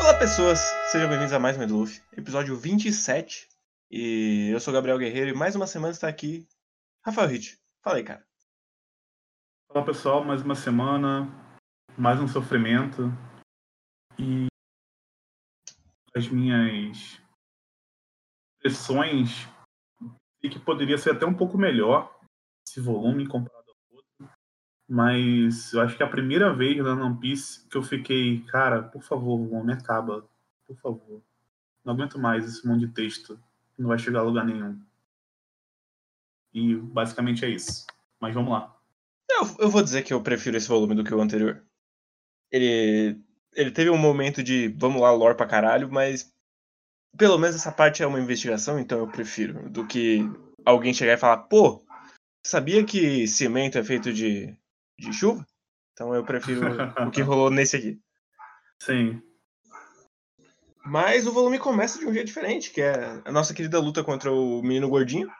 Olá pessoas, sejam bem-vindos a mais um Edluff, episódio 27. E eu sou Gabriel Guerreiro e mais uma semana está aqui Rafael Hit. Fala aí, cara. Olá pessoal, mais uma semana, mais um sofrimento. E as minhas impressões e que poderia ser até um pouco melhor esse volume comparado. Mas eu acho que a primeira vez na One Piece que eu fiquei, cara, por favor, volume acaba. Por favor. Não aguento mais esse monte de texto. Não vai chegar a lugar nenhum. E basicamente é isso. Mas vamos lá. Eu, eu vou dizer que eu prefiro esse volume do que o anterior. Ele. Ele teve um momento de vamos lá, lore pra caralho, mas pelo menos essa parte é uma investigação, então eu prefiro. Do que alguém chegar e falar, pô, sabia que cimento é feito de, de chuva? Então eu prefiro o que rolou nesse aqui. Sim. Mas o volume começa de um jeito diferente, que é a nossa querida luta contra o menino gordinho.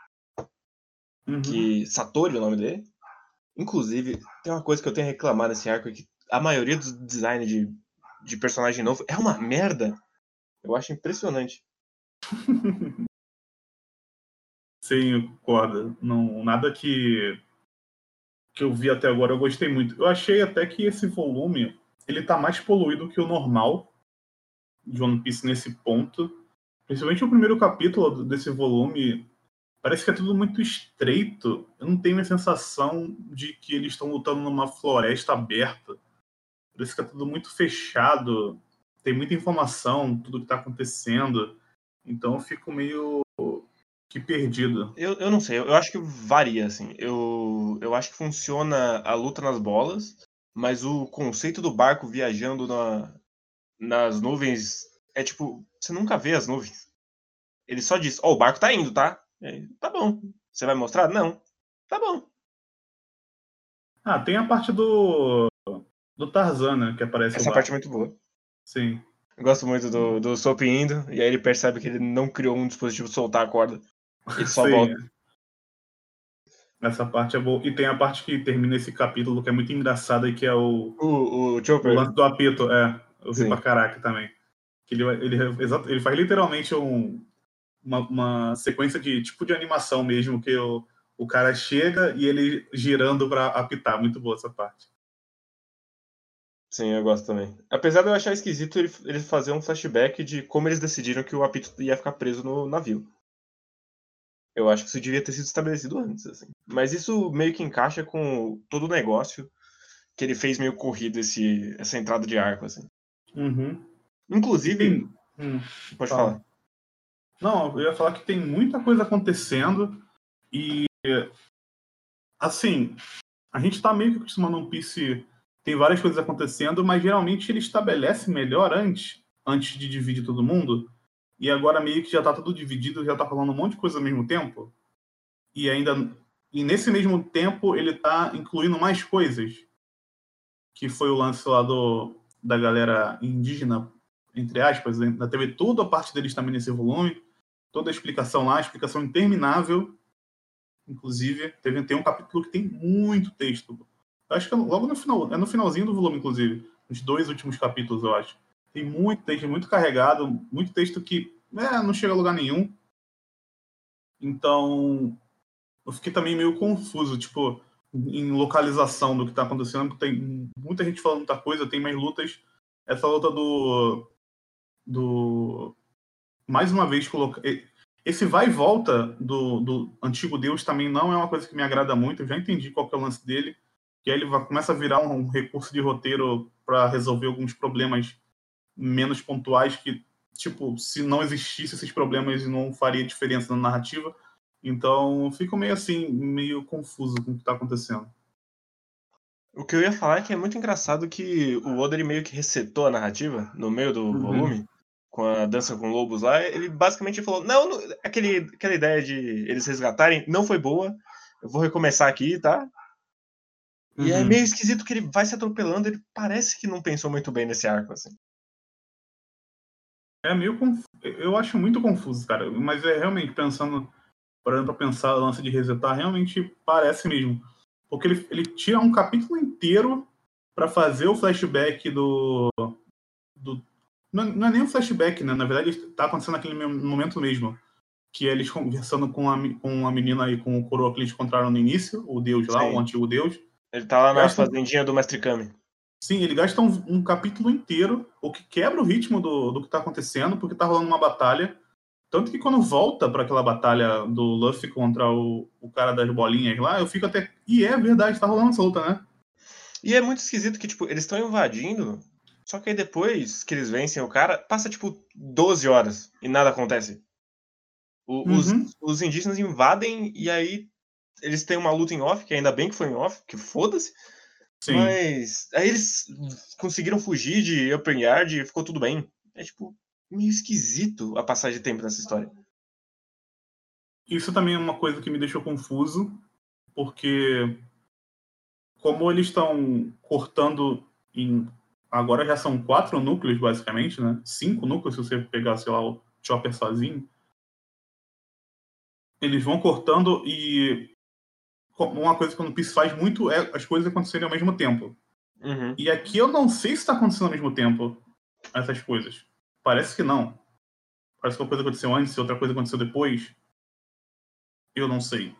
Uhum. Que. Satori é o nome dele. Inclusive, tem uma coisa que eu tenho a reclamar nesse arco, é que a maioria dos designs de, de personagem novo é uma merda. Eu acho impressionante. Sim, eu concordo. Não, nada que que eu vi até agora eu gostei muito. Eu achei até que esse volume ele tá mais poluído que o normal de One Piece nesse ponto. Principalmente o primeiro capítulo desse volume parece que é tudo muito estreito. Eu não tenho a sensação de que eles estão lutando numa floresta aberta. Parece que é tudo muito fechado. Tem muita informação, tudo que está acontecendo. Então eu fico meio que perdido. Eu, eu não sei, eu acho que varia, assim. Eu, eu acho que funciona a luta nas bolas, mas o conceito do barco viajando na, nas nuvens é tipo, você nunca vê as nuvens. Ele só diz, ó, oh, o barco tá indo, tá? Aí, tá bom. Você vai mostrar? Não. Tá bom. Ah, tem a parte do do Tarzan, né, que aparece Essa parte é muito boa. Sim. Eu gosto muito do, do Soap indo, e aí ele percebe que ele não criou um dispositivo de soltar a corda. Ele só Sim. volta. Essa parte é boa. E tem a parte que termina esse capítulo que é muito engraçada e que é o, O, o o Chopper. lance do apito. É, eu vi Sim. pra caraca também. Que ele, ele, exato, ele faz literalmente um, uma, uma sequência de tipo de animação mesmo, que o, o cara chega e ele girando pra apitar. Muito boa essa parte. Sim, eu gosto também. Apesar de eu achar esquisito ele, ele fazer um flashback de como eles decidiram que o apito ia ficar preso no navio. Eu acho que isso devia ter sido estabelecido antes, assim. Mas isso meio que encaixa com todo o negócio que ele fez meio corrido esse, essa entrada de arco, assim. Uhum. Inclusive, Hum. pode fala. falar. Não, eu ia falar que tem muita coisa acontecendo e assim, a gente tá meio que acostumando um Piece, tem várias coisas acontecendo, mas geralmente ele estabelece melhor antes, antes de dividir todo mundo. E agora meio que já tá tudo dividido, já tá falando um monte de coisa ao mesmo tempo. E ainda e nesse mesmo tempo ele tá incluindo mais coisas. Que foi o lance lá do da galera indígena, entre aspas, ainda teve toda a parte deles também nesse volume toda a explicação lá, explicação interminável. Inclusive, teve, tem um capítulo que tem muito texto. Eu acho que é logo no final, é no finalzinho do volume, inclusive. Os dois últimos capítulos, eu acho. Tem muito texto, muito carregado, muito texto que é, não chega a lugar nenhum. Então, eu fiquei também meio confuso, tipo, em localização do que tá acontecendo, porque tem muita gente falando muita coisa, tem mais lutas. Essa luta do. do mais uma vez colocar. Esse vai e volta do, do antigo Deus também não é uma coisa que me agrada muito. Eu já entendi qual que é o lance dele. Que aí ele vai, começa a virar um recurso de roteiro para resolver alguns problemas menos pontuais que, tipo, se não existisse esses problemas não faria diferença na narrativa. Então, fico meio assim, meio confuso com o que está acontecendo. O que eu ia falar é que é muito engraçado que o Oda meio que resetou a narrativa no meio do Uhum. volume, com a dança com lobos lá. Ele basicamente falou: não, não- aquele, aquela ideia de eles resgatarem não foi boa. Eu vou recomeçar aqui, tá? E é Uhum. meio esquisito que ele vai se atropelando. Ele parece que não pensou muito bem nesse arco, assim. É meio confuso. Eu acho muito confuso, cara. Mas é realmente pensando, parando pra pensar o lance de resetar, realmente parece mesmo. Porque ele, ele tira um capítulo inteiro para fazer o flashback do. do não, não, é nem um flashback, né? Na verdade, tá acontecendo naquele momento mesmo. Que é eles conversando com a, com a menina e com o coroa que eles encontraram no início, o deus lá, Sim. o antigo deus. Ele tá lá na fazendinha do Mestre Kami. Sim, ele gasta um, um, capítulo inteiro, o que quebra o ritmo do, do que tá acontecendo, porque tá rolando uma batalha. Tanto que quando volta para aquela batalha do Luffy contra o, o cara das bolinhas lá, eu fico até. E é verdade, tá rolando solta, né? E é muito esquisito que, tipo, eles estão invadindo, só que aí depois que eles vencem o cara, passa, tipo, 12 horas e nada acontece. O, uhum. os, os indígenas invadem e aí eles têm uma luta em off, que ainda bem que foi em off, que foda-se. Mas aí eles conseguiram fugir de Open Yard e ficou tudo bem. É tipo meio esquisito a passagem de tempo nessa história. Isso também é uma coisa que me deixou confuso, porque como eles estão cortando em. Agora já são quatro núcleos, basicamente, né? Cinco núcleos, se você pegar, sei lá, o Chopper sozinho. Eles vão cortando e. Uma coisa que o One Piece faz muito é as coisas acontecerem ao mesmo tempo. Uhum. E aqui eu não sei se está acontecendo ao mesmo tempo essas coisas. Parece que não. Parece que uma coisa aconteceu antes e outra coisa aconteceu depois. Eu não sei.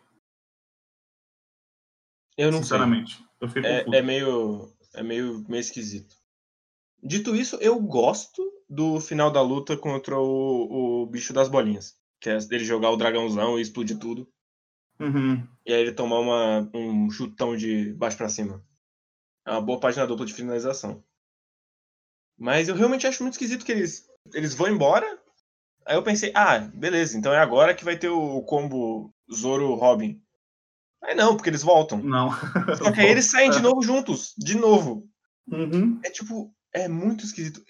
Eu não Sinceramente. sei. Eu fiquei é, é, meio, é meio, meio esquisito. Dito isso, eu gosto do final da luta contra o, o bicho das bolinhas. Que é ele jogar o dragãozão e explodir tudo. Uhum. E aí ele tomar uma, um chutão de baixo para cima. É uma boa página dupla de finalização. Mas eu realmente acho muito esquisito que eles, eles vão embora. Aí eu pensei, ah, beleza, então é agora que vai ter o combo Zoro Robin. Aí não, porque eles voltam. Não. Só que aí eles saem de novo juntos, de novo. Uhum. É tipo, é muito esquisito.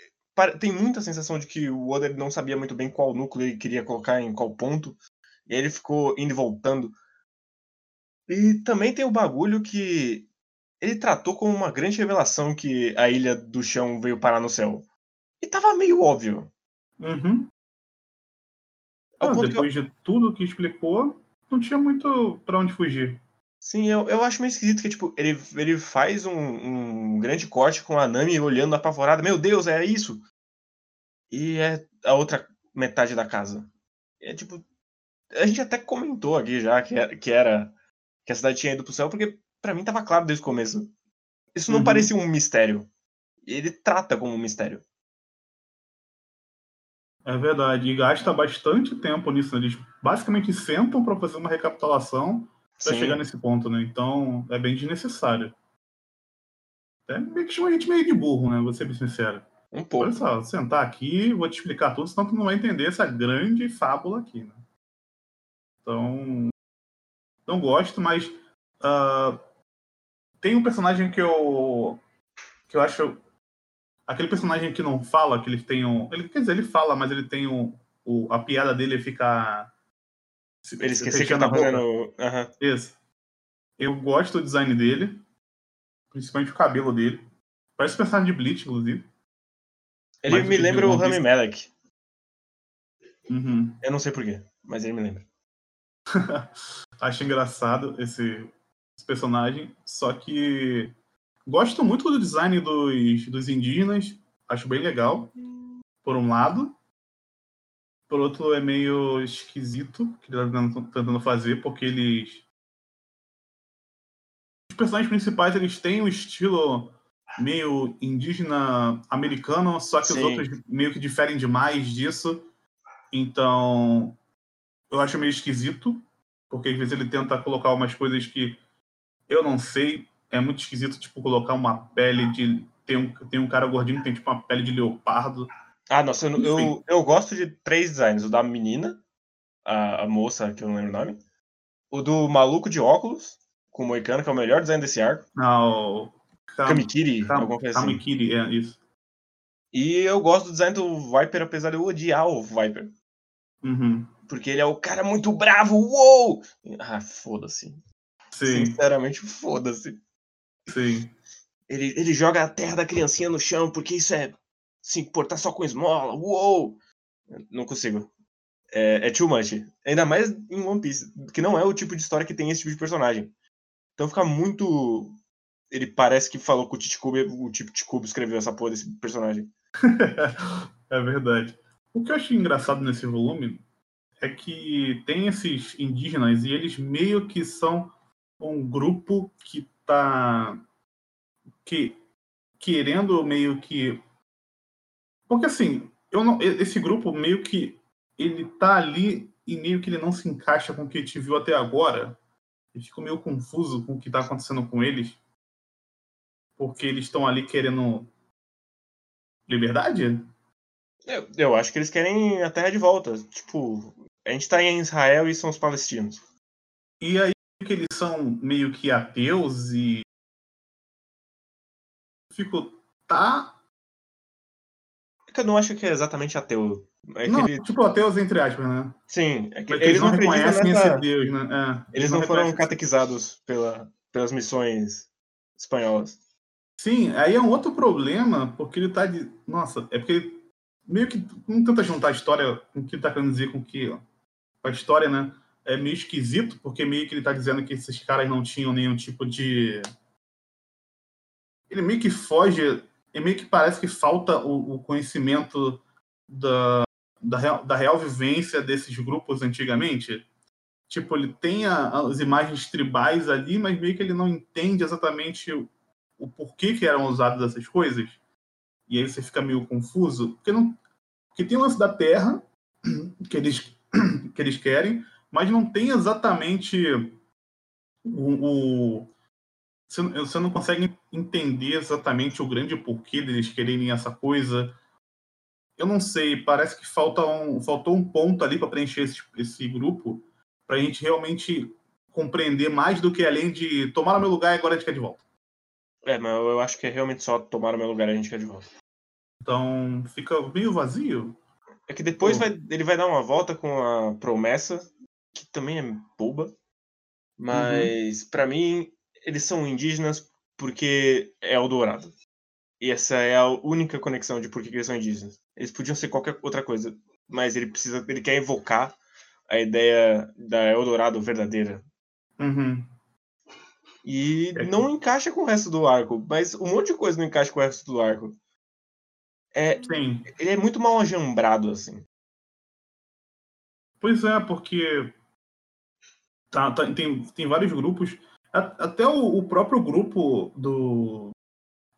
Tem muita sensação de que o Oda não sabia muito bem qual núcleo ele queria colocar em qual ponto. E aí ele ficou indo e voltando. E também tem o bagulho que ele tratou como uma grande revelação que a Ilha do Chão veio parar no céu. E tava meio óbvio. Uhum. Ah, depois eu... de tudo que explicou, não tinha muito para onde fugir. Sim, eu, eu acho meio esquisito que, tipo, ele, ele faz um, um grande corte com a Nami olhando apavorada. Meu Deus, é isso? E é a outra metade da casa. É tipo. A gente até comentou aqui já que era, que, era, que a cidade tinha ido pro céu, porque para mim tava claro desde o começo. Isso não uhum. parecia um mistério. Ele trata como um mistério. É verdade, e gasta bastante tempo nisso. Né? Eles basicamente sentam para fazer uma recapitulação para chegar nesse ponto, né? Então é bem desnecessário. É meio que chama a gente meio de burro, né? Vou ser bem sincero. Um pouco. Olha só, sentar aqui, vou te explicar tudo, senão tu não vai entender essa grande fábula aqui, né? Então, não gosto, mas uh, tem um personagem que eu que eu acho aquele personagem que não fala, que ele tem um, ele quer dizer, ele fala, mas ele tem um, o, a piada dele fica ele esqueceu que eu tava fazendo. Uhum. Isso. Eu gosto do design dele, principalmente o cabelo dele. Parece personagem de Bleach, inclusive. Ele mas me lembra o Rami Malek. Uhum. Eu não sei porquê, mas ele me lembra. Acho engraçado esse, esse personagem, só que gosto muito do design dos, dos indígenas, acho bem legal, por um lado. Por outro, é meio esquisito que ele tá tentando fazer, porque eles. Os personagens principais eles têm um estilo meio indígena americano, só que Sim. os outros meio que diferem demais disso. Então, eu acho meio esquisito, porque às vezes ele tenta colocar umas coisas que eu não sei. É muito esquisito, tipo, colocar uma pele de. Tem um, tem um cara gordinho que tem tipo uma pele de leopardo. Ah, nossa, eu, eu, eu, gosto de três designs. O da menina, a, a, moça, que eu não lembro o nome. O do maluco de óculos, com o Moicano, que é o melhor design desse arco. Ah, o... Kam... Kamikiri, Kam... alguma coisa assim. Kamikiri, é, isso. E eu gosto do design do Viper, apesar de eu odiar o Viper. Uhum. Porque ele é o cara muito bravo, uou! Ah, foda-se. Sim. Sinceramente, foda-se. Sim. Ele, ele joga a terra da criancinha no chão, porque isso é se importar só com esmola. Uou! Não consigo. É, é too much. Ainda mais em One Piece, que não é o tipo de história que tem esse tipo de personagem. Então fica muito ele parece que falou com o Titicubo e o Titicubo escreveu essa porra desse personagem. é verdade. O que eu achei engraçado nesse volume é que tem esses indígenas e eles meio que são um grupo que tá que querendo meio que porque assim, eu não, esse grupo meio que ele tá ali e meio que ele não se encaixa com o que a gente viu até agora. Eu fico meio confuso com o que tá acontecendo com eles. Porque eles estão ali querendo liberdade? Eu, eu acho que eles querem a terra de volta. Tipo, a gente tá em Israel e são os palestinos. E aí que eles são meio que ateus e. Fico. Tá. É eu não acho que é exatamente ateu. É não, ele... tipo ateus entre aspas, né? Sim, é que eles, eles, não reconhecem nessa... esse Deus, né? É, eles, não, não foram catequizados pela, pelas missões espanholas. Sim, aí é um outro problema, porque ele tá de. Nossa, é porque ele meio que não tenta juntar a história com o que ele tá querendo dizer com que. A história, né? É meio esquisito, porque meio que ele tá dizendo que esses caras não tinham nenhum tipo de. Ele meio que foge. É meio que parece que falta o, o conhecimento da, da, real, da real vivência desses grupos antigamente. Tipo, ele tem a, as imagens tribais ali, mas meio que ele não entende exatamente o porquê que eram usadas essas coisas. E aí você fica meio confuso, porque não porque tem o lance da terra que eles que eles querem, mas não tem exatamente o, o você não consegue entender exatamente o grande porquê deles quererem essa coisa. Eu não sei, parece que falta um, faltou um ponto ali para preencher esse, esse grupo, para a gente realmente compreender mais do que além de tomar o meu lugar e agora a gente quer de volta. É, mas eu acho que é realmente só tomar o meu lugar e a gente quer de volta. Então fica meio vazio. É que depois vai, ele vai dar uma volta com a promessa, que também é boba. Mas uhum. para mim, eles são indígenas porque é Eldorado. E essa é a única conexão de por que eles são indígenas. Eles podiam ser qualquer outra coisa, mas ele precisa, ele quer evocar a ideia da Eldorado verdadeira. Uhum. E é não encaixa com o resto do arco. Mas um monte de coisa não encaixa com o resto do arco. É, Sim. Ele é muito mal ajambrado, assim. Pois é, porque tá, tá, tem, tem vários grupos. Até o, o, próprio grupo do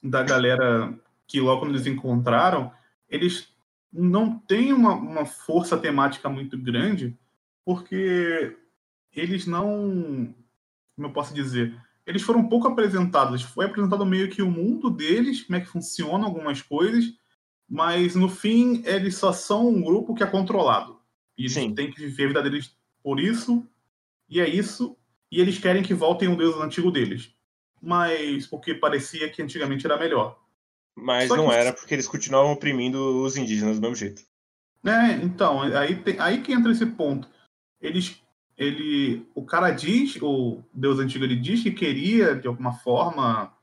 da galera que logo quando eles encontraram, eles não têm uma, uma força temática muito grande, porque eles não. Como eu posso dizer? eles foram pouco apresentados. Foi apresentado meio que o mundo deles, como é que funcionam algumas coisas, mas no fim eles só são um grupo que é controlado. E eles Sim. têm que viver a vida deles por isso, e é isso. E eles querem que voltem o deus antigo deles. Mas porque parecia que antigamente era melhor. Mas só não que... era, porque eles continuavam oprimindo os indígenas do mesmo jeito. É, então, aí, tem, aí que entra esse ponto. Eles ele, o cara diz, o Deus antigo ele diz que queria de alguma forma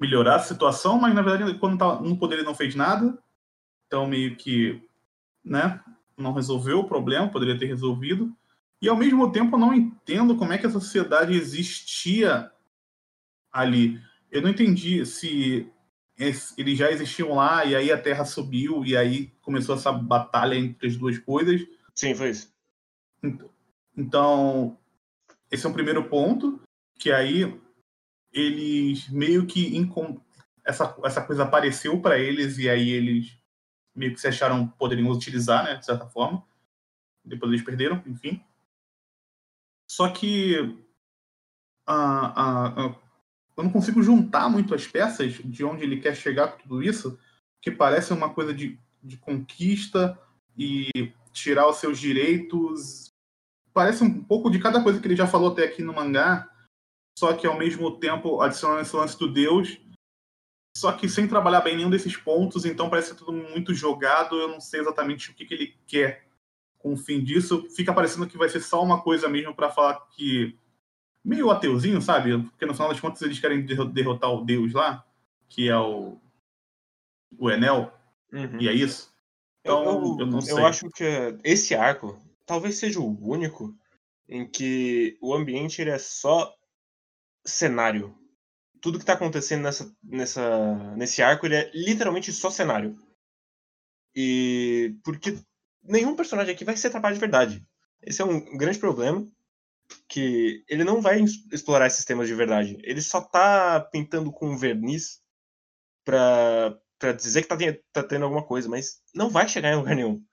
melhorar a situação, mas na verdade quando tá no poder ele não fez nada, então meio que, né, não resolveu o problema, poderia ter resolvido. E ao mesmo tempo eu não entendo como é que a sociedade existia ali. Eu não entendi se eles já existiam lá e aí a Terra subiu e aí começou essa batalha entre as duas coisas. Sim, foi isso. Então, então, esse é o primeiro ponto, que aí eles meio que essa, essa coisa apareceu para eles e aí eles meio que se acharam poderiam utilizar, né, de certa forma. Depois eles perderam, enfim. Só que a, a, a, eu não consigo juntar muito as peças de onde ele quer chegar com tudo isso, que parece uma coisa de, de conquista e tirar os seus direitos parece um pouco de cada coisa que ele já falou até aqui no mangá, só que ao mesmo tempo adicionando esse lance do Deus, só que sem trabalhar bem nenhum desses pontos, então parece tudo muito jogado, eu não sei exatamente o que, que ele quer com o fim disso. Fica parecendo que vai ser só uma coisa mesmo para falar que. meio ateuzinho, sabe? Porque no final das contas eles querem derrotar o Deus lá, que é o. o Enel, uhum. e é isso. Então, eu, eu, eu não sei. Eu acho que esse arco talvez seja o único em que o ambiente ele é só cenário. tudo que tá acontecendo nessa, nessa, nesse arco ele é literalmente só cenário. E porque nenhum personagem aqui vai ser atrapalhado de verdade. Esse é um grande problema que ele não vai explorar esses temas de verdade. Ele só tá pintando com verniz pra, pra dizer que tá, tá tendo alguma coisa, mas não vai chegar em lugar nenhum.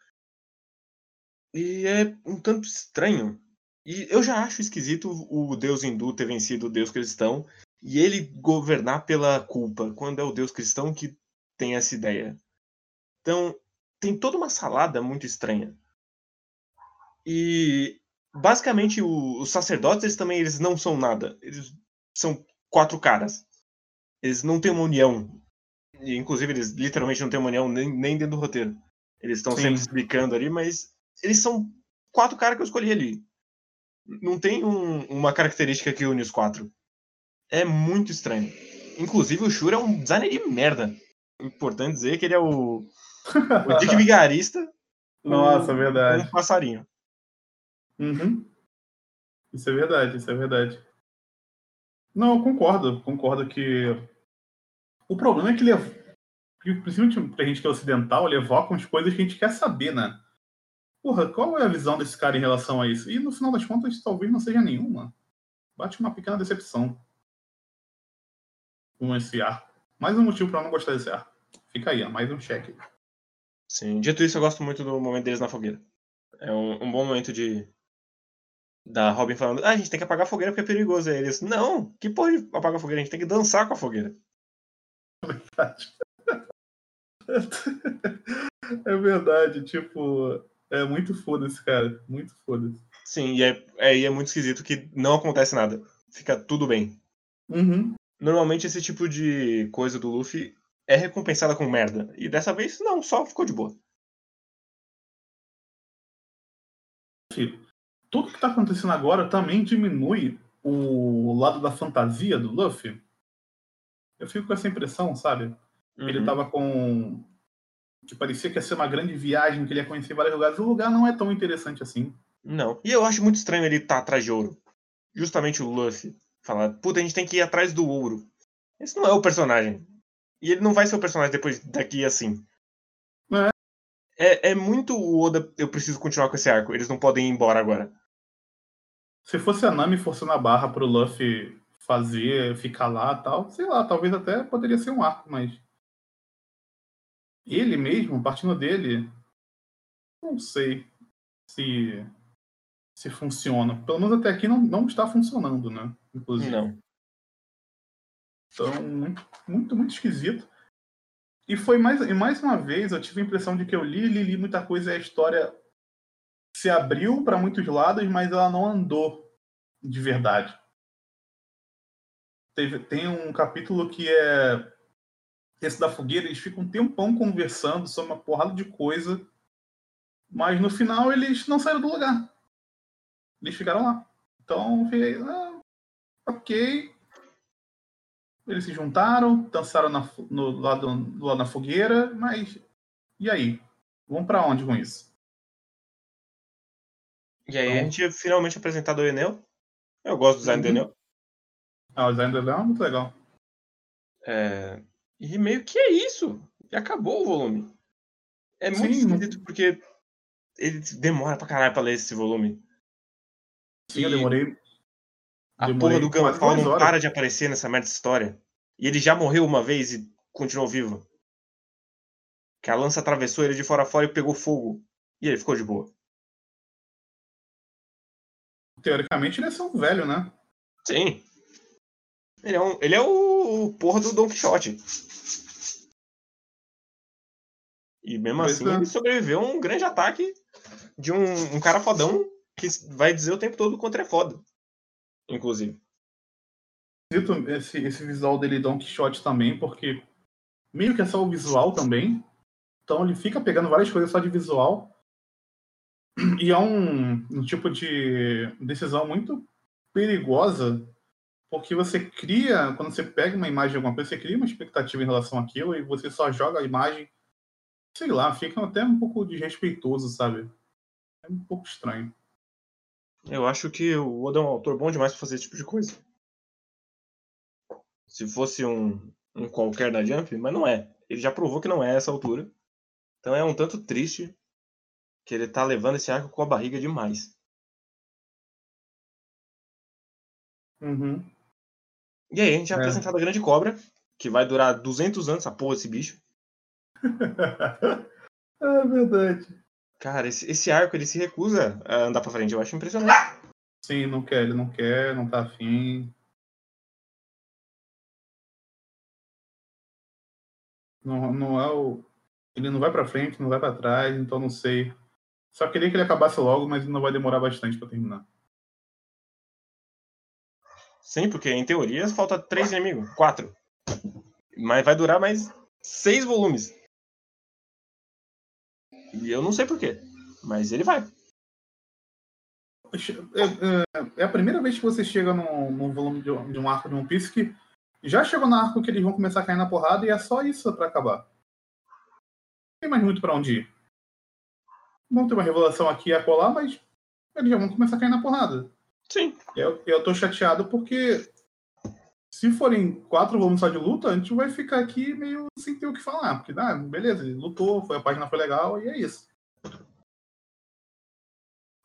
E é um tanto estranho. E eu já acho esquisito o deus hindu ter vencido o deus cristão e ele governar pela culpa, quando é o deus cristão que tem essa ideia. Então, tem toda uma salada muito estranha. E basicamente o, os sacerdotes eles também eles não são nada. Eles são quatro caras. Eles não têm uma união. E, inclusive eles literalmente não têm uma união nem, nem dentro do roteiro. Eles estão sempre explicando ali, mas eles são quatro caras que eu escolhi ali. Não tem um, uma característica que une os quatro. É muito estranho. Inclusive o Shura é um designer de merda. Importante dizer que ele é o, o Dick Vigarista. Nossa, com, verdade. Com um passarinho. Uhum. Isso é verdade, isso é verdade. Não, eu concordo, concordo que o problema é que ele, principalmente pra gente que é ocidental, ele evoca umas coisas que a gente quer saber, né? Porra, qual é a visão desse cara em relação a isso? E no final das contas, talvez não seja nenhuma. Bate uma pequena decepção com esse arco. Mais um motivo para não gostar desse arco. Fica aí, ó, mais um cheque. Sim, dito isso, eu gosto muito do momento deles na fogueira. É um, um bom momento de, da Robin falando, ah, a gente tem que apagar a fogueira porque é perigoso. Aí eles, não, que pode apagar a fogueira? A gente tem que dançar com a fogueira. É verdade. É verdade, tipo, é muito foda-se, cara. Muito foda-se. Sim, e é, é, é muito esquisito que não acontece nada. Fica tudo bem. Uhum. Normalmente esse tipo de coisa do Luffy é recompensada com merda. E dessa vez, não, só ficou de boa. tudo que está acontecendo agora também diminui o lado da fantasia do Luffy. Eu fico com essa impressão, sabe? Uhum. Ele tava com. Que parecia que ia ser uma grande viagem, que ele ia conhecer vários lugares. O lugar não é tão interessante assim. Não. E eu acho muito estranho ele estar tá atrás de ouro. Justamente o Luffy. Falar, puta, a gente tem que ir atrás do ouro. Esse não é o personagem. E ele não vai ser o personagem depois daqui assim. É. É, é muito o Oda, eu preciso continuar com esse arco. Eles não podem ir embora agora. Se fosse a Nami forçando a barra pro Luffy fazer, ficar lá tal, sei lá, talvez até poderia ser um arco, mas. Ele mesmo, partindo dele, não sei se se funciona. Pelo menos até aqui não, não está funcionando, né? Inclusive. Não. Então, muito, muito esquisito. E foi mais, e mais uma vez, eu tive a impressão de que eu li, li, li muita coisa e a história se abriu para muitos lados, mas ela não andou de verdade. Teve, tem um capítulo que é esse da fogueira, eles ficam um tempão conversando sobre uma porrada de coisa, mas no final eles não saíram do lugar. Eles ficaram lá. Então, eu fiquei, ah, ok. Eles se juntaram, dançaram na, no, lado, lá na fogueira, mas e aí? Vamos para onde com isso? E aí então... a gente finalmente apresentado o Enel. Eu gosto do design uhum. do Enel. Ah, o design do Enel é muito legal. É... E meio que é isso. E acabou o volume. É muito Sim. esquisito porque ele demora pra caralho pra ler esse volume. Sim, e... eu demorei. A demorei porra do Gunfall não para de aparecer nessa merda de história. E ele já morreu uma vez e continuou vivo. Que a lança atravessou ele de fora a fora e pegou fogo. E ele ficou de boa teoricamente, ele é só um velho, né? Sim. Ele é, um, ele é o, o porra do Don Quixote. E mesmo pois assim, é. ele sobreviveu a um grande ataque de um, um cara fodão que vai dizer o tempo todo quanto é foda. Inclusive. Esse, esse visual dele, Don Quixote, também, porque meio que é só o visual também. Então ele fica pegando várias coisas só de visual. E é um, um tipo de decisão muito perigosa, porque você cria, quando você pega uma imagem de alguma coisa, você cria uma expectativa em relação àquilo e você só joga a imagem, sei lá, fica até um pouco desrespeitoso, sabe? É um pouco estranho. Eu acho que o Oda é um autor bom demais pra fazer esse tipo de coisa. se fosse um, um qualquer da Jump, mas não é. Ele já provou que não é essa altura. Então é um tanto triste que ele tá levando esse arco com a barriga demais. Uhum. E aí, a gente é É. apresentado a Grande Cobra, que vai durar 200 anos, essa porra desse bicho. é verdade. Cara, esse, esse arco, ele se recusa a andar pra frente. Eu acho impressionante. Sim, não quer, ele não quer, não tá afim. Não, não é o. Ele não vai pra frente, não vai pra trás, então não sei. Só queria que ele acabasse logo, mas não vai demorar bastante pra terminar. Sim, porque em teoria falta três inimigos. Quatro. Mas vai durar mais seis volumes. E eu não sei porquê. Mas ele vai. É, é- é a primeira vez que você chega num, num volume de, um- de um arco de One Piece que já chegou no arco que eles vão começar a cair na porrada e é só isso pra acabar. Não tem mais muito pra onde ir. Vão ter uma revelação aqui e acolá, mas eles já vão começar a cair na porrada. Sim. Eu, eu tô chateado porque se forem quatro volumes só de luta, a gente vai ficar aqui meio sem ter o que falar. Porque, ah, beleza, ele lutou, foi, a página foi legal e é isso.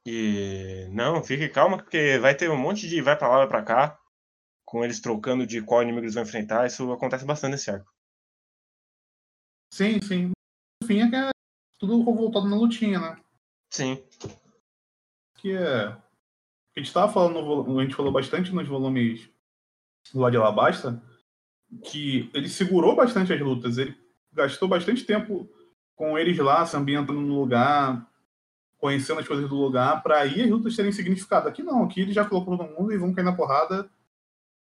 E não, fique calma, porque vai ter um monte de vai pra lá, vai pra cá. Com eles trocando de qual inimigo eles vão enfrentar. Isso acontece bastante nesse arco. Sim, sim. No fim é que é tudo voltado na lutinha, né? Sim. que é. A gente tava falando, no a gente falou bastante nos volumes do lado de Alabasta, que ele segurou bastante as lutas, ele gastou bastante tempo com eles lá, se ambientando no lugar, conhecendo as coisas do lugar, para aí as lutas terem significado. Aqui não, aqui ele já colocou todo mundo e vão cair na porrada,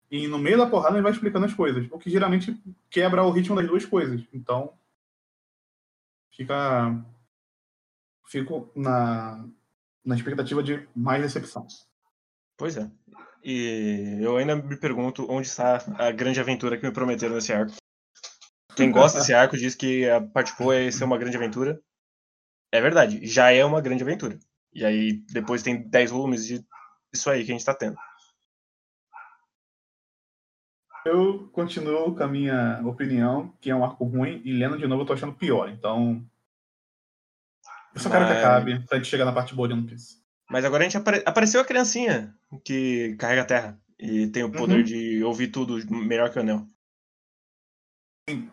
e no meio da porrada ele vai explicando as coisas, o que geralmente quebra o ritmo das duas coisas. Então, fica. Fico na, na expectativa de mais decepção. Pois é. E eu ainda me pergunto onde está a grande aventura que me prometeram nesse arco. Quem gosta desse arco diz que a parte boa é ser uma grande aventura. É verdade, já é uma grande aventura. E aí depois tem 10 volumes de isso aí que a gente tá tendo. Eu continuo com a minha opinião, que é um arco ruim, e lendo de novo eu tô achando pior. Então. Eu só quero que Mas- acabe pra gente chegar na parte boa de One Piece. Mas agora a gente apare- apareceu a criancinha que carrega a terra e tem o poder Uhum. de ouvir tudo melhor que o Anel. Sim.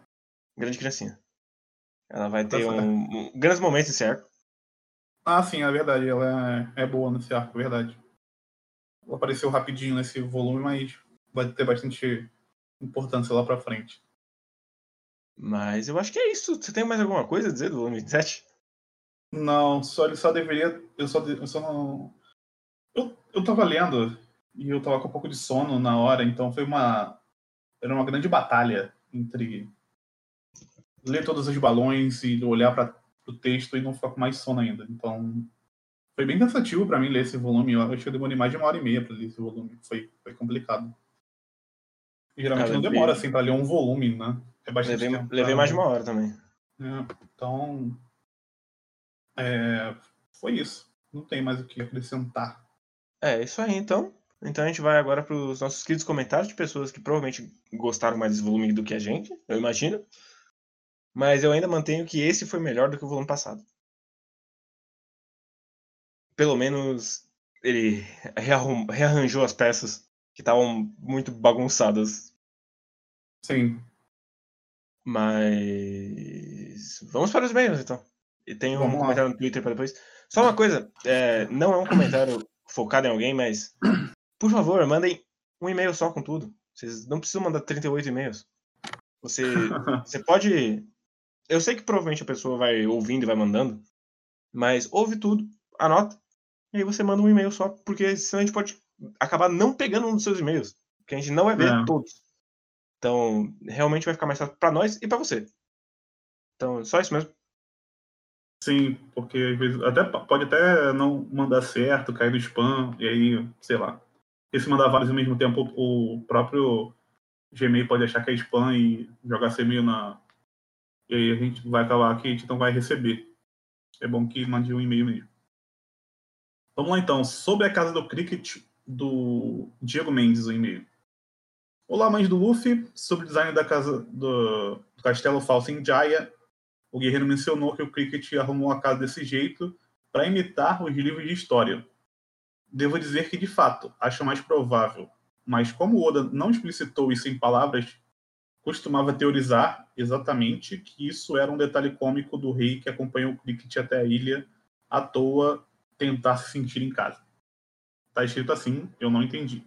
Grande criancinha. Ela vai ter um, um- grandes momentos nesse arco. Ah, sim, é verdade. Ela é, é boa nesse arco, é verdade. Ela apareceu rapidinho nesse volume, mas vai ter bastante importância lá pra frente. Mas eu acho que é isso. Você tem mais alguma coisa a dizer do volume 27? Não, só ele só deveria. Eu só, eu só não. Eu, eu tava lendo e eu tava com um pouco de sono na hora, então foi uma. Era uma grande batalha entre ler todos os balões e olhar para o texto e não ficar com mais sono ainda. Então. Foi bem cansativo pra mim ler esse volume. Eu acho que eu demorei mais de uma hora e meia pra ler esse volume. Foi, foi complicado. E geralmente Ah, não demora assim pra ler um volume, né? É bastante Levei, tempo. levei mais de uma hora também. é, então, é, foi isso. Não tem mais o que acrescentar. É, isso aí, então. Então a gente vai agora para os nossos queridos comentários de pessoas que provavelmente gostaram mais desse volume do que a gente, eu imagino. Mas eu ainda mantenho que esse foi melhor do que o volume passado. Pelo menos ele rearranjou as peças que estavam muito bagunçadas. Sim. Mas. Vamos para os e-mails, então. E tem um comentário no Twitter para depois. Só uma coisa, é, não é um comentário focado em alguém, mas. Por favor, mandem um e-mail só com tudo. Vocês não precisam mandar 38 e-mails. Você, você pode. Eu sei que provavelmente a pessoa vai ouvindo e vai mandando, mas ouve tudo, anota, e aí você manda um e-mail só, porque senão a gente pode acabar não pegando um dos seus e-mails, porque a gente não vai ver É. todos. Então, realmente vai ficar mais fácil pra nós e pra você. Então, só isso mesmo. Sim, porque às vezes até, pode até não mandar certo, cair no spam, e aí, sei lá. Porque se mandar vários ao mesmo tempo, o próprio Gmail pode achar que é spam e jogar seu e-mail na. E aí a gente vai acabar que a gente não vai receber. É bom que mande um e-mail mesmo. Vamos lá então. Sobre a casa do cricket do Diego Mendes, o e-mail. Olá, mães do Luffy. Sobre o design da casa do, do castelo falso em Jaya, o guerreiro mencionou que o Cricket arrumou a casa desse jeito para imitar os livros de história. Devo dizer que, de fato, acho mais provável, mas como Oda não explicitou isso em palavras, costumava teorizar exatamente que isso era um detalhe cômico do rei que acompanhou o Cricket até a ilha à toa tentar se sentir em casa. Tá escrito assim, eu não entendi.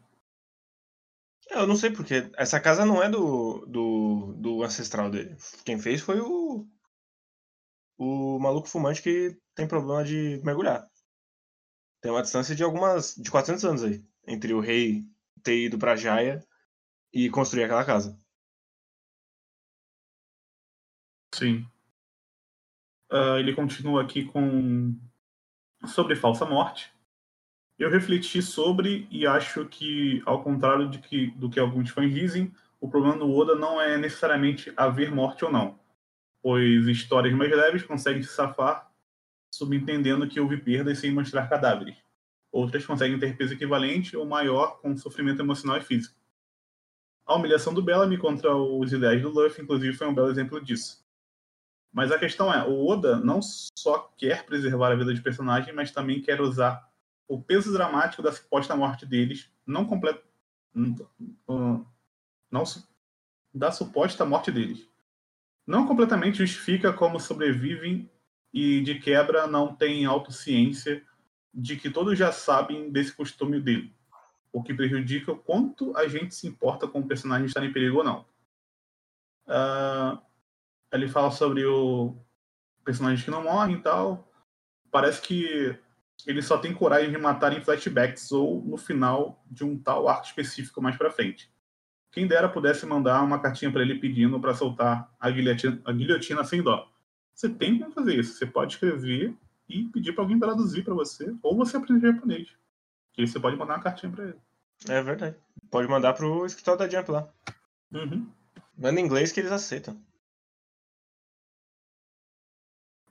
Eu não sei porque. Essa casa não é do, do, do ancestral dele. Quem fez foi o. O maluco fumante que tem problema de mergulhar. Tem uma distância de algumas. de 400 anos aí. Entre o rei ter ido pra Jaya e construir aquela casa. Sim. Uh, ele continua aqui com. sobre falsa morte. Eu refleti sobre e acho que, ao contrário de que, do que alguns fãs dizem, o problema do Oda não é necessariamente haver morte ou não, pois histórias mais leves conseguem se safar subentendendo que houve perdas sem mostrar cadáveres. Outras conseguem ter peso equivalente ou maior com sofrimento emocional e físico. A humilhação do Bellamy contra os ideais do Luffy, inclusive, foi um belo exemplo disso. Mas a questão é, o Oda não só quer preservar a vida de personagem, mas também quer usar o peso dramático da suposta morte deles, não completo, não, da suposta morte deles, não completamente justifica como sobrevivem e de quebra não tem autociência de que todos já sabem desse costume dele, o que prejudica o quanto a gente se importa com o personagem estar em perigo ou não. Uh, ele fala sobre o personagem que não morre e tal. Parece que ele só tem coragem de matar em flashbacks ou no final de um tal arco específico mais para frente. Quem dera pudesse mandar uma cartinha para ele pedindo para soltar a guilhotina, a guilhotina, sem dó. Você tem como fazer isso. Você pode escrever e pedir para alguém traduzir para você, ou você aprender japonês. Que você pode mandar uma cartinha para ele. É verdade. Pode mandar pro escritório da Jump lá. Uhum. Manda em inglês que eles aceitam.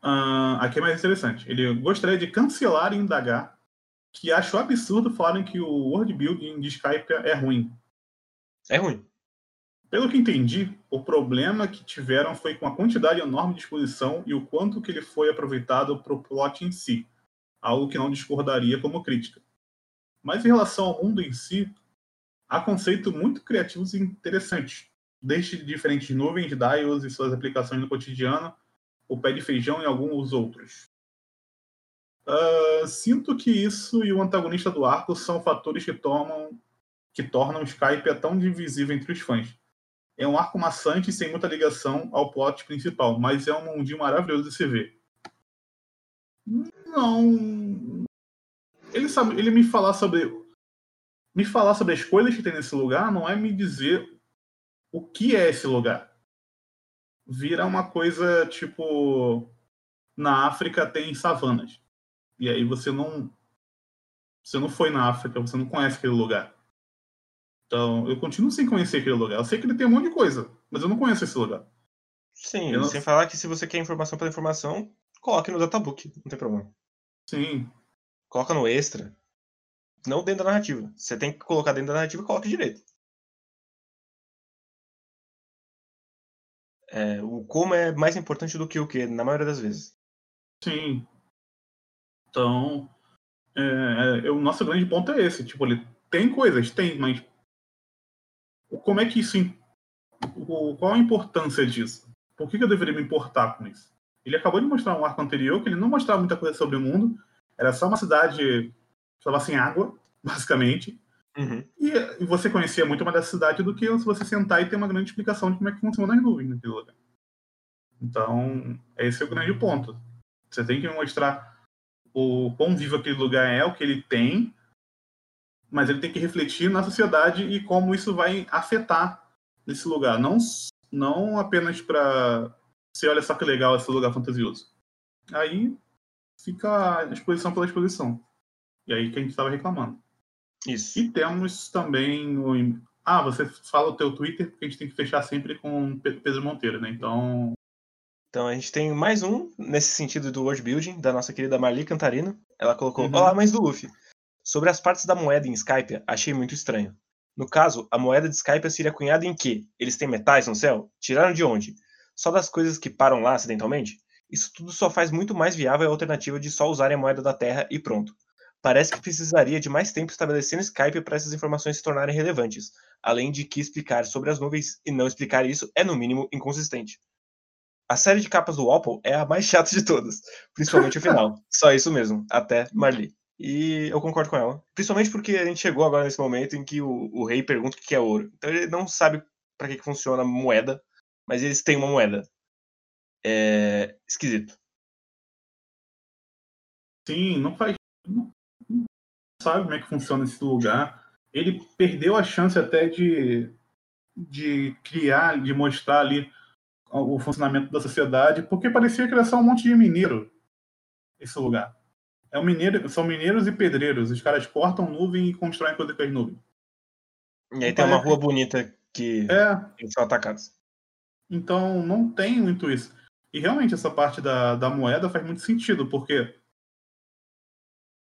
Uh, aqui é mais interessante. Ele gostaria de cancelar e indagar que acho absurdo falarem que o world building de Skype é ruim. É ruim. Pelo que entendi, o problema que tiveram foi com a quantidade enorme de exposição e o quanto que ele foi aproveitado para o plot em si, algo que não discordaria como crítica. Mas em relação ao mundo em si, há conceitos muito criativos e interessantes, desde diferentes nuvens, dials e suas aplicações no cotidiano, o pé de feijão e alguns outros. Uh, sinto que isso e o antagonista do arco são fatores que, tomam, que tornam o Skype tão divisível entre os fãs. É um arco maçante sem muita ligação ao plot principal, mas é um mundinho maravilhoso de se ver. Não. Ele, sabe, ele me falar sobre. Me falar sobre as coisas que tem nesse lugar não é me dizer o que é esse lugar vira uma coisa tipo na África tem savanas. E aí você não você não foi na África, você não conhece aquele lugar. Então, eu continuo sem conhecer aquele lugar. Eu sei que ele tem um monte de coisa, mas eu não conheço esse lugar. Sim, não... sem falar que se você quer informação pela informação, coloque no databook, não tem problema. Sim. Coloca no extra. Não dentro da narrativa. Você tem que colocar dentro da narrativa, coloque direito. É, o como é mais importante do que o que, na maioria das vezes. Sim. Então, é, é, o nosso grande ponto é esse. Tipo, ele tem coisas, tem, mas como é que isso. Qual a importância disso? Por que, que eu deveria me importar com isso? Ele acabou de mostrar um arco anterior que ele não mostrava muita coisa sobre o mundo. Era só uma cidade que estava sem água, basicamente. Uhum. E, e, você conhecia muito mais da cidade do que se você sentar e ter uma grande explicação de como é que funciona as nuvens naquele lugar. Então, esse é o grande ponto. Você tem que mostrar o quão vivo aquele lugar é, o que ele tem, mas ele tem que refletir na sociedade e como isso vai afetar esse lugar. Não, não apenas para você olha só que legal esse lugar fantasioso. Aí fica a exposição pela exposição. E aí que a gente estava reclamando. Isso. E temos também o. Ah, você fala o teu Twitter, porque a gente tem que fechar sempre com Pedro Monteiro, né? Então. Então a gente tem mais um nesse sentido do world building, da nossa querida Marli Cantarino. Ela colocou: uhum. Olá, mães do Luffy. Sobre as partes da moeda em Skype, achei muito estranho. No caso, a moeda de Skype seria cunhada em quê? Eles têm metais no céu? Tiraram de onde? Só das coisas que param lá acidentalmente? Isso tudo só faz muito mais viável a alternativa de só usarem a moeda da Terra e pronto. Parece que precisaria de mais tempo estabelecendo Skype para essas informações se tornarem relevantes, além de que explicar sobre as nuvens e não explicar isso é, no mínimo, inconsistente. A série de capas do Apple é a mais chata de todas, principalmente o final. Só isso mesmo, até Marley. E eu concordo com ela. Principalmente porque a gente chegou agora nesse momento em que o, o rei pergunta o que é ouro. Então ele não sabe para que, que funciona moeda, mas eles têm uma moeda. É esquisito. Sim, não faz. Não, não sabe como é que funciona esse lugar. Ele perdeu a chance até de, de criar, de mostrar ali o funcionamento da sociedade, porque parecia que era só um monte de mineiro esse lugar. É um mineiro, são mineiros e pedreiros. Os caras cortam nuvem e constroem coisa com as nuvens. E aí tem uma rua bonita que é. são atacados. Então não tem muito isso. E realmente essa parte da, da moeda faz muito sentido, porque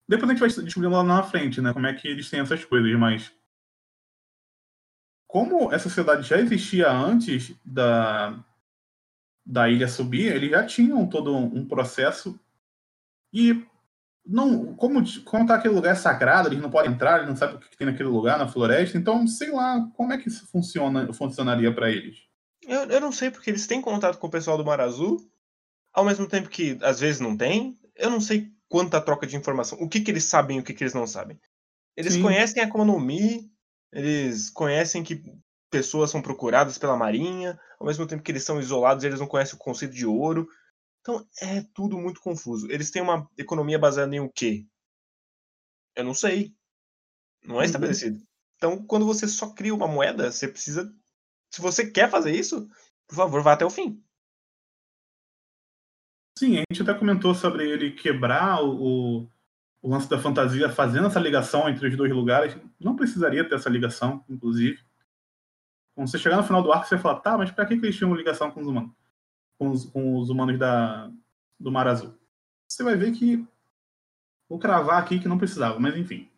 depois a gente vai descobrir lá na frente, né? Como é que eles têm essas coisas, mas como essa sociedade já existia antes da, da ilha subir, eles já tinham todo um processo e não, como, como tá aquele lugar sagrado, eles não podem entrar, eles não sabem o que, tem naquele lugar, na floresta, então sei lá como é que isso funciona, funcionaria para eles. Eu, eu não sei porque eles têm contato com o pessoal do Mar Azul, ao mesmo tempo que às vezes não tem. Eu não sei quanta troca de informação, o que, que eles sabem e o que, que eles não sabem. Eles Sim. conhecem a Mi, eles conhecem que pessoas são procuradas pela Marinha, ao mesmo tempo que eles são isolados, eles não conhecem o conceito de ouro. Então é tudo muito confuso. Eles têm uma economia baseada em o quê? Eu não sei. Não é uhum. estabelecido. Então, quando você só cria uma moeda, você precisa. Se você quer fazer isso, por favor, vá até o fim. Sim, a gente até comentou sobre ele quebrar o, o lance da fantasia fazendo essa ligação entre os dois lugares. Não precisaria ter essa ligação, inclusive. Quando você chegar no final do arco, você fala, tá, mas pra que, que eles tinham ligação com os humanos? Com os, com os humanos da, do Mar Azul. Você vai ver que. Vou cravar aqui que não precisava, mas enfim.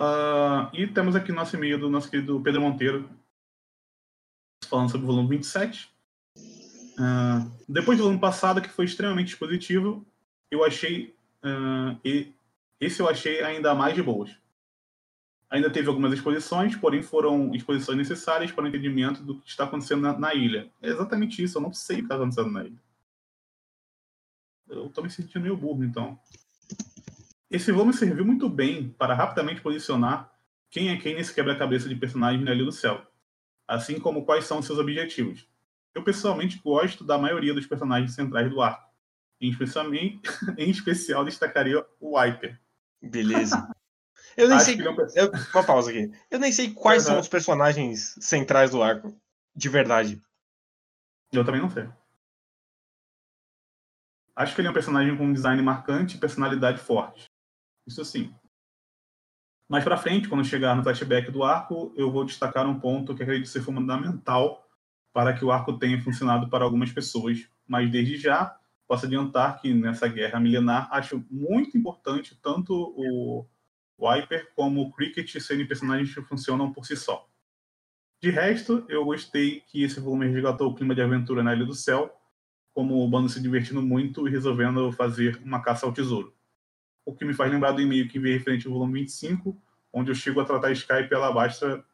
Uh, e temos aqui nosso e-mail do nosso querido Pedro Monteiro, falando sobre o volume 27. Uh, ah, depois do ano passado, que foi extremamente positivo, eu achei. Uh, e esse eu achei ainda mais de boas. Ainda teve algumas exposições, porém foram exposições necessárias para o entendimento do que está acontecendo na, na ilha. É exatamente isso, eu não sei o que está acontecendo na ilha. Eu estou me sentindo meio burro, então. Esse volume serviu muito bem para rapidamente posicionar quem é quem nesse quebra-cabeça de personagens na Ilha do Céu, assim como quais são seus objetivos. Eu pessoalmente gosto da maioria dos personagens centrais do arco. Em, especialmente, em especial destacaria o Wiper. Beleza. Eu nem Acho sei. Não... Eu... Uma pausa aqui. Eu nem sei quais são os personagens centrais do arco. De verdade. Eu também não sei. Acho que ele é um personagem com um design marcante e personalidade forte. Isso sim. Mais pra frente, quando chegar no flashback do arco, eu vou destacar um ponto que acredito ser fundamental para que o arco tenha funcionado para algumas pessoas. Mas desde já, posso adiantar que nessa guerra milenar, acho muito importante tanto o Viper como o Cricket serem personagens que funcionam por si só. De resto, eu gostei que esse volume resgatou o clima de aventura na Ilha do Céu, como o bando se divertindo muito e resolvendo fazer uma caça ao tesouro. O que me faz lembrar do e-mail que veio referente ao volume 25, onde eu chego a tratar Skype e Alabastra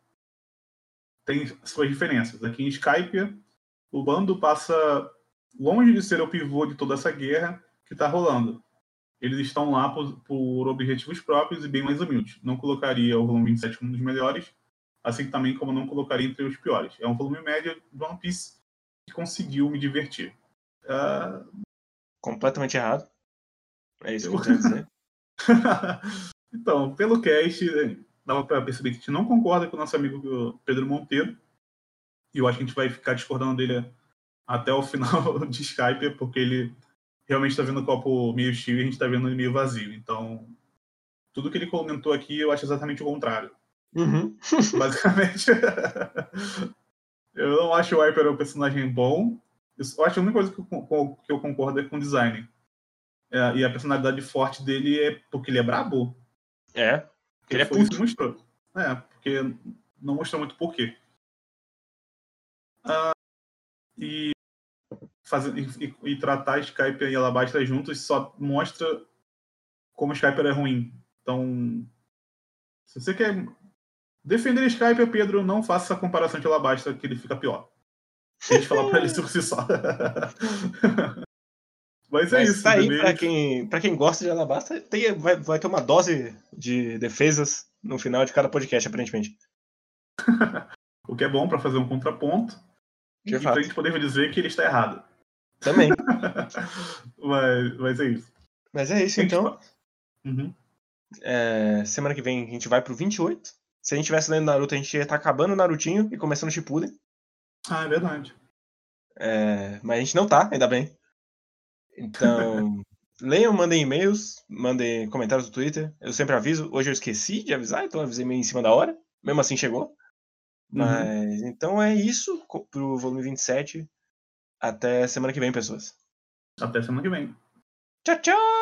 tem suas diferenças. Aqui em Skype, o bando passa longe de ser o pivô de toda essa guerra que está rolando eles estão lá por, por, objetivos próprios e bem mais humildes. Não colocaria o volume 27 como um dos melhores, assim também como não colocaria entre os piores. É um volume médio do One Piece que conseguiu me divertir. Uh... Completamente errado. É isso que eu quero dizer. então, pelo cast, dava para perceber que a gente não concorda com o nosso amigo Pedro Monteiro. E eu acho que a gente vai ficar discordando dele até o final de Skype, porque ele realmente está vendo o copo meio cheio e a gente está vendo ele meio vazio. Então, tudo que ele comentou aqui eu acho exatamente o contrário. Uhum. Basicamente, eu não acho o Hyper um personagem bom. Eu acho que a única coisa que eu, que eu concordo é com o design. É, e a personalidade forte dele é porque ele é brabo. É. Ele é puto. mostrou. É, porque não mostra muito porquê. Ah, e, fazer, e, e, tratar Skype e Alabasta juntos só mostra como Skype é ruim. Então, se você quer defender Skype, Pedro, não faça essa comparação de Alabasta, que ele fica pior. A gente falar pra ele por si só. Mas é Mas isso. Tá aí, pra quem, pra quem gosta de Alabasta, tem, vai, vai ter uma dose de defesas no final de cada podcast, aparentemente. o que é bom para fazer um contraponto. De e fato. pra gente poder dizer que ele está errado. Também. mas, mas é isso. Mas é isso, então. Uhum. É, semana que vem a gente vai pro 28. Se a gente tivesse lendo Naruto, a gente ia estar tá acabando o Narutinho e começando o Shippuden. Ah, é verdade. É, mas a gente não tá, ainda bem. Então, leiam, mandem e-mails, mandem comentários no Twitter. Eu sempre aviso. Hoje eu esqueci de avisar, então avisei meio em cima da hora. Mesmo assim chegou. Uhum. Mas uhum. então é isso pro volume 27. Até semana que vem, pessoas. Até semana que vem. Tchau, tchau!